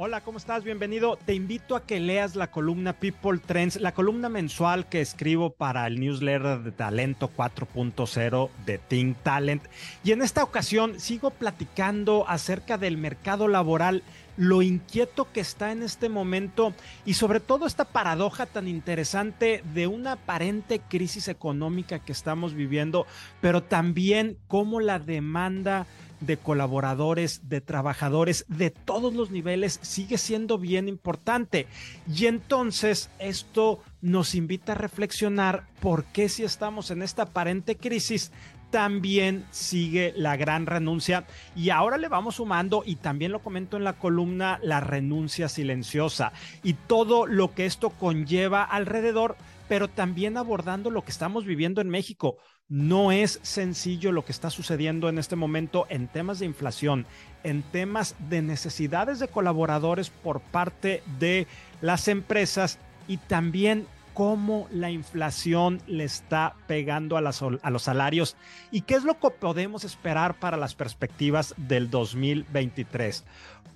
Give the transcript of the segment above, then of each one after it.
Hola, ¿cómo estás? Bienvenido. Te invito a que leas la columna People Trends, la columna mensual que escribo para el newsletter de Talento 4.0 de Think Talent. Y en esta ocasión sigo platicando acerca del mercado laboral, lo inquieto que está en este momento y sobre todo esta paradoja tan interesante de una aparente crisis económica que estamos viviendo, pero también cómo la demanda de colaboradores, de trabajadores de todos los niveles sigue siendo bien importante. Y entonces esto nos invita a reflexionar por qué si estamos en esta aparente crisis también sigue la gran renuncia. Y ahora le vamos sumando y también lo comento en la columna la renuncia silenciosa y todo lo que esto conlleva alrededor pero también abordando lo que estamos viviendo en México. No es sencillo lo que está sucediendo en este momento en temas de inflación, en temas de necesidades de colaboradores por parte de las empresas y también cómo la inflación le está pegando a, los salarios y qué es lo que podemos esperar para las perspectivas del 2023.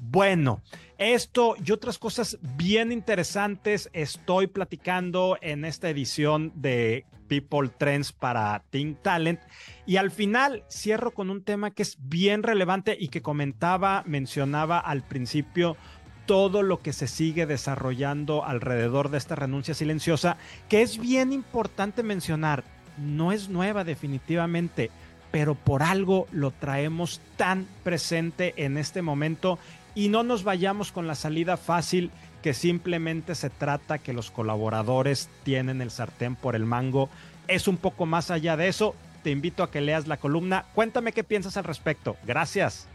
Bueno, esto y otras cosas bien interesantes estoy platicando en esta edición de People Trends para Think Talent. Y al final cierro con un tema que es bien relevante y que comentaba, mencionaba al principio todo lo que se sigue desarrollando alrededor de esta renuncia silenciosa, que es bien importante mencionar, no es nueva definitivamente, pero por algo lo traemos tan presente en este momento y no nos vayamos con la salida fácil que simplemente se trata que los colaboradores tienen el sartén por el mango. Es un poco más allá de eso. Te invito a que leas la columna. Cuéntame qué piensas al respecto. Gracias.